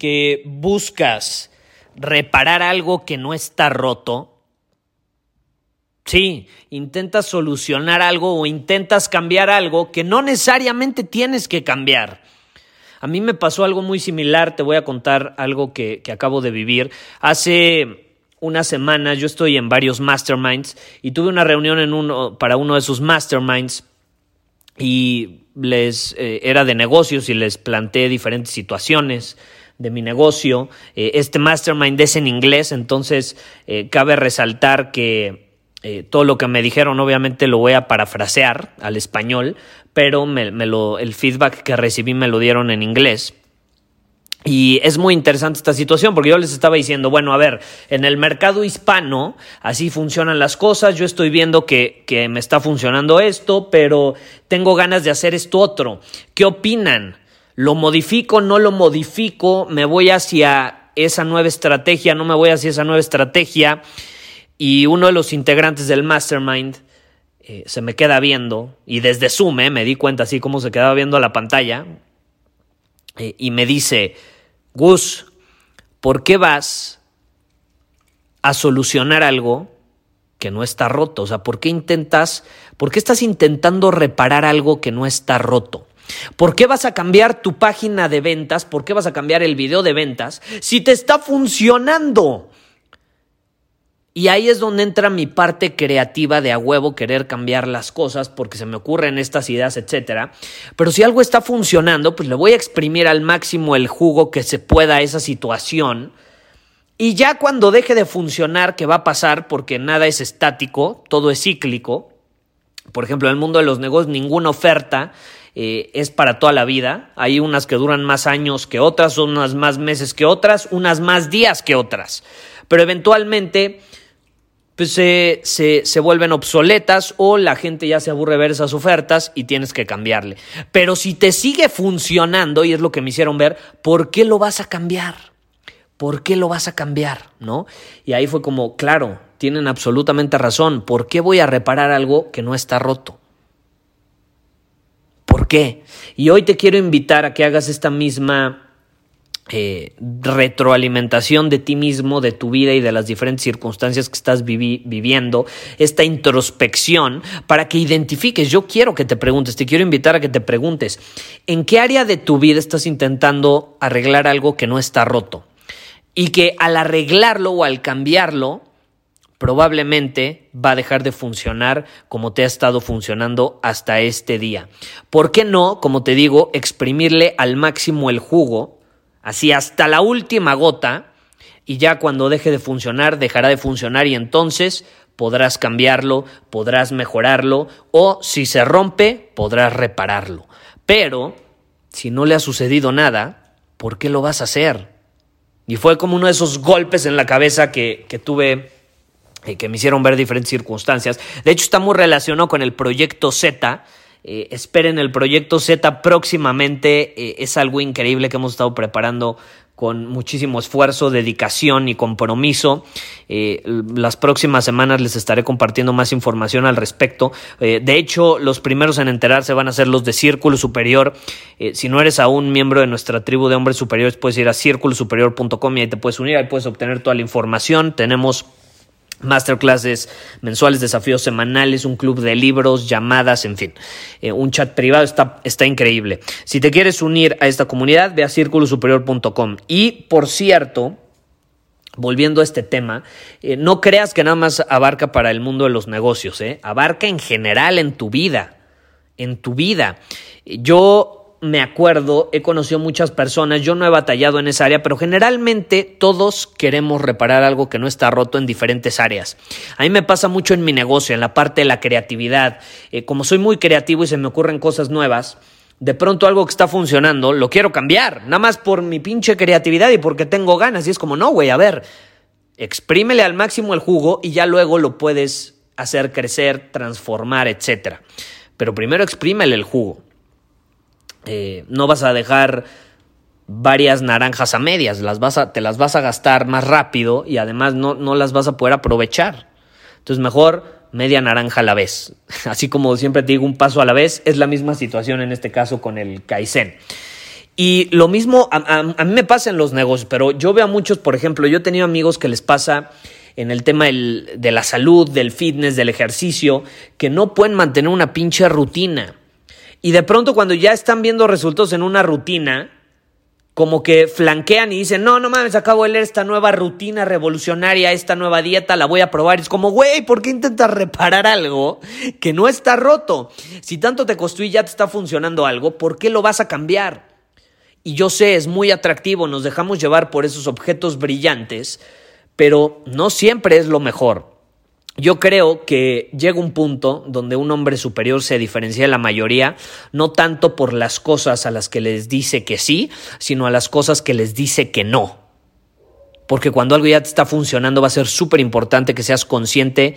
que buscas reparar algo que no está roto? Sí, intentas solucionar algo o intentas cambiar algo que no necesariamente tienes que cambiar. A mí me pasó algo muy similar, te voy a contar algo que, acabo de vivir. Hace unas semanas yo estoy en varios masterminds y tuve una reunión en uno, para uno de esos masterminds y les eh, era de negocios y les planteé diferentes situaciones de mi negocio. Eh, este mastermind es en inglés, entonces eh, cabe resaltar que todo lo que me dijeron obviamente lo voy a parafrasear al español, pero me, lo, el feedback que recibí me lo dieron en inglés. Y es muy interesante esta situación porque yo les estaba diciendo, bueno, a ver, en el mercado hispano así funcionan las cosas, yo estoy viendo que, que me está funcionando esto, pero tengo ganas de hacer esto otro. ¿Qué opinan? ¿Lo modifico? ¿No lo modifico? ¿Me voy hacia esa nueva estrategia? ¿No me voy hacia esa nueva estrategia? Y uno de los integrantes del mastermind eh, se me queda viendo, y desde Zoom eh, me di cuenta así como se quedaba viendo la pantalla, eh, y me dice, Gus, ¿por qué vas a solucionar algo que no está roto? O sea, ¿por qué intentas, por qué estás intentando reparar algo que no está roto? ¿Por qué vas a cambiar tu página de ventas? ¿Por qué vas a cambiar el video de ventas si te está funcionando? Y ahí es donde entra mi parte creativa de a huevo querer cambiar las cosas porque se me ocurren estas ideas, etcétera. Pero si algo está funcionando, pues le voy a exprimir al máximo el jugo que se pueda a esa situación. Y ya cuando deje de funcionar, que va a pasar porque nada es estático, todo es cíclico. Por ejemplo, en el mundo de los negocios, ninguna oferta eh, es para toda la vida. Hay unas que duran más años que otras, unas más meses que otras, unas más días que otras. Pero eventualmente pues se, se, vuelven obsoletas o la gente ya se aburre ver esas ofertas y tienes que cambiarle. Pero si te sigue funcionando, y es lo que me hicieron ver, ¿por qué lo vas a cambiar? ¿Por qué lo vas a cambiar? ¿No? Y ahí fue como, claro, tienen absolutamente razón. ¿Por qué voy a reparar algo que no está roto? ¿Por qué? Y hoy te quiero invitar a que hagas esta misma eh, retroalimentación de ti mismo, de tu vida y de las diferentes circunstancias que estás viviendo, esta introspección para que identifiques. Yo quiero que te preguntes, te quiero invitar a que te preguntes, ¿en qué área de tu vida estás intentando arreglar algo que no está roto? Y que al arreglarlo o al cambiarlo, probablemente va a dejar de funcionar como te ha estado funcionando hasta este día. ¿Por qué no, como te digo, exprimirle al máximo el jugo así hasta la última gota, y ya cuando deje de funcionar, dejará de funcionar y entonces podrás cambiarlo, podrás mejorarlo, o si se rompe, podrás repararlo. Pero, si no le ha sucedido nada, ¿por qué lo vas a hacer? Y fue como uno de esos golpes en la cabeza que, que tuve que me hicieron ver diferentes circunstancias. De hecho, está muy relacionado con el proyecto Z, eh, esperen el proyecto Z próximamente. Eh, es algo increíble que hemos estado preparando con muchísimo esfuerzo, dedicación y compromiso. Eh, las próximas semanas les estaré compartiendo más información al respecto. de hecho, los primeros en enterarse van a ser los de Círculo Superior. si no eres aún miembro de nuestra tribu de hombres superiores, puedes ir a círculosuperior.com y ahí te puedes unir, ahí puedes obtener toda la información. Tenemos masterclasses mensuales, desafíos semanales, un club de libros, llamadas, en fin, eh, un chat privado, está, está increíble. Si te quieres unir a esta comunidad, ve a círculosuperior.com. Y, por cierto, volviendo a este tema, eh, no creas que nada más abarca para el mundo de los negocios, ¿eh? abarca en general en tu vida, en tu vida. Yo me acuerdo, he conocido muchas personas, yo no he batallado en esa área, pero generalmente todos queremos reparar algo que no está roto en diferentes áreas. A mí me pasa mucho en mi negocio, en la parte de la creatividad. Eh, como soy muy creativo y se me ocurren cosas nuevas, de pronto algo que está funcionando, lo quiero cambiar, nada más por mi pinche creatividad y porque tengo ganas. Y es como, no, güey, a ver, exprímele al máximo el jugo y ya luego lo puedes hacer crecer, transformar, etc. Pero primero exprímele el jugo. Eh, no vas a dejar varias naranjas a medias, las vas a, te las vas a gastar más rápido y además no, no las vas a poder aprovechar. Entonces mejor media naranja a la vez. Así como siempre te digo, un paso a la vez, es la misma situación en este caso con el Kaizen. Y lo mismo a, mí me pasa en los negocios, pero yo veo a muchos, por ejemplo, yo he tenido amigos que les pasa en el tema de la salud, del fitness, del ejercicio, que no pueden mantener una pinche rutina. Y de pronto cuando ya están viendo resultados en una rutina, como que flanquean y dicen, no, no mames, acabo de leer esta nueva rutina revolucionaria, esta nueva dieta, la voy a probar. Y es como, güey, ¿por qué intentas reparar algo que no está roto? Si tanto te costó y ya te está funcionando algo, ¿por qué lo vas a cambiar? Y yo sé, es muy atractivo, nos dejamos llevar por esos objetos brillantes, pero no siempre es lo mejor. Yo creo que llega un punto donde un hombre superior se diferencia de la mayoría, no tanto por las cosas a las que les dice que sí, sino a las cosas que les dice que no. Porque cuando algo ya te está funcionando va a ser súper importante que seas consciente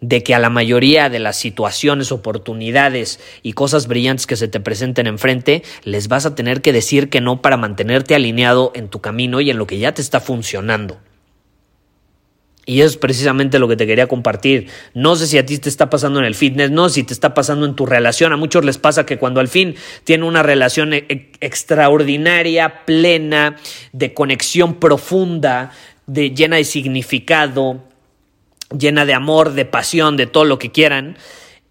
de que a la mayoría de las situaciones, oportunidades y cosas brillantes que se te presenten enfrente, les vas a tener que decir que no para mantenerte alineado en tu camino y en lo que ya te está funcionando. Y eso es precisamente lo que te quería compartir. No sé si a ti te está pasando en el fitness, no sé si te está pasando en tu relación. A muchos les pasa que cuando al fin tienen una relación e-, extraordinaria, plena, de conexión profunda, de, llena de significado, llena de amor, de pasión, de todo lo que quieran,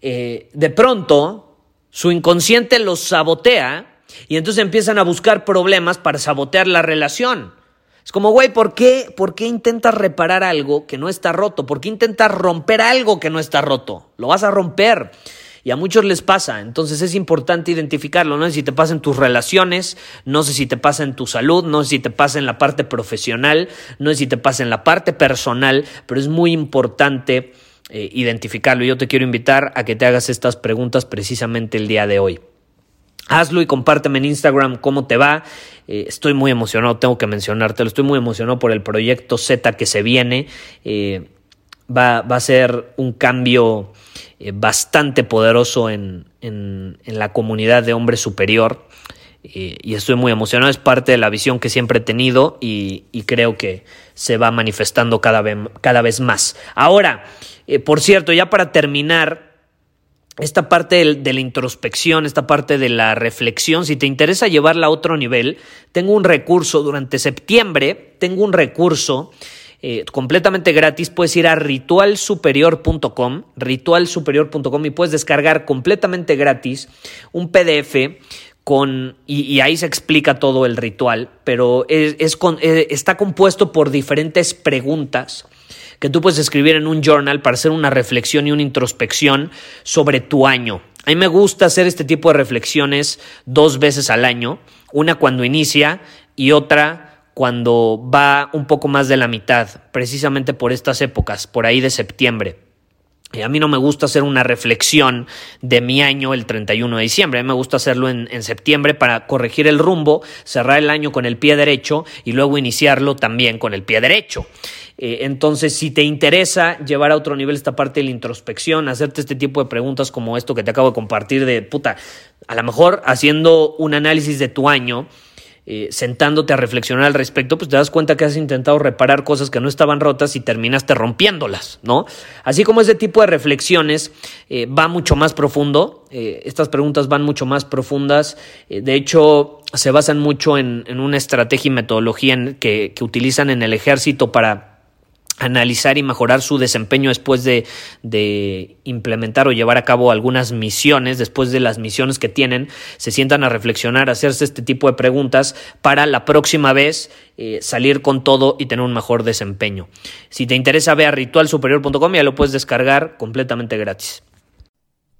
eh, de pronto su inconsciente los sabotea y entonces empiezan a buscar problemas para sabotear la relación. Es como, güey, ¿por qué, ¿por qué intentas reparar algo que no está roto? ¿Por qué intentas romper algo que no está roto? Lo vas a romper. Y a muchos les pasa, entonces es importante identificarlo. No sé si te pasa en tus relaciones, no sé si te pasa en tu salud, no sé si te pasa en la parte profesional, no sé si te pasa en la parte personal, pero es muy importante eh, identificarlo. Yo te quiero invitar a que te hagas estas preguntas precisamente el día de hoy. Hazlo y compárteme en Instagram cómo te va. Eh, estoy muy emocionado, tengo que mencionártelo. Estoy muy emocionado por el proyecto Z que se viene. Eh, va, a ser un cambio eh, bastante poderoso en, la comunidad de hombre superior. y estoy muy emocionado. Es parte de la visión que siempre he tenido y, creo que se va manifestando cada vez, cada vez más. Ahora, por cierto, ya para terminar esta parte de la introspección, esta parte de la reflexión, si te interesa llevarla a otro nivel, tengo un recurso durante septiembre, tengo un recurso eh, completamente gratis, puedes ir a ritualsuperior.com, ritualsuperior.com y puedes descargar completamente gratis un PDF con, y, ahí se explica todo el ritual, pero es, eh, está compuesto por diferentes preguntas que tú puedes escribir en un journal para hacer una reflexión y una introspección sobre tu año. A mí me gusta hacer este tipo de reflexiones dos veces al año, una cuando inicia y otra cuando va un poco más de la mitad, precisamente por estas épocas, por ahí de septiembre. A mí no me gusta hacer una reflexión de mi año el 31 de diciembre, a mí me gusta hacerlo en, en, septiembre para corregir el rumbo, cerrar el año con el pie derecho y luego iniciarlo también con el pie derecho. Eh, entonces, si te interesa llevar a otro nivel esta parte de la introspección, hacerte este tipo de preguntas como esto que te acabo de compartir de puta, a lo mejor haciendo un análisis de tu año, eh, sentándote a reflexionar al respecto, pues te das cuenta que has intentado reparar cosas que no estaban rotas y terminaste rompiéndolas, ¿no? Así como ese tipo de reflexiones eh, va mucho más profundo, estas preguntas van mucho más profundas, de hecho se basan mucho en, una estrategia y metodología que, que utilizan en el ejército para analizar y mejorar su desempeño después de, implementar o llevar a cabo algunas misiones, después de las misiones que tienen, se sientan a reflexionar, hacerse este tipo de preguntas para la próxima vez eh, salir con todo y tener un mejor desempeño. Si te interesa, ve a ritualsuperior.com, ya lo puedes descargar completamente gratis.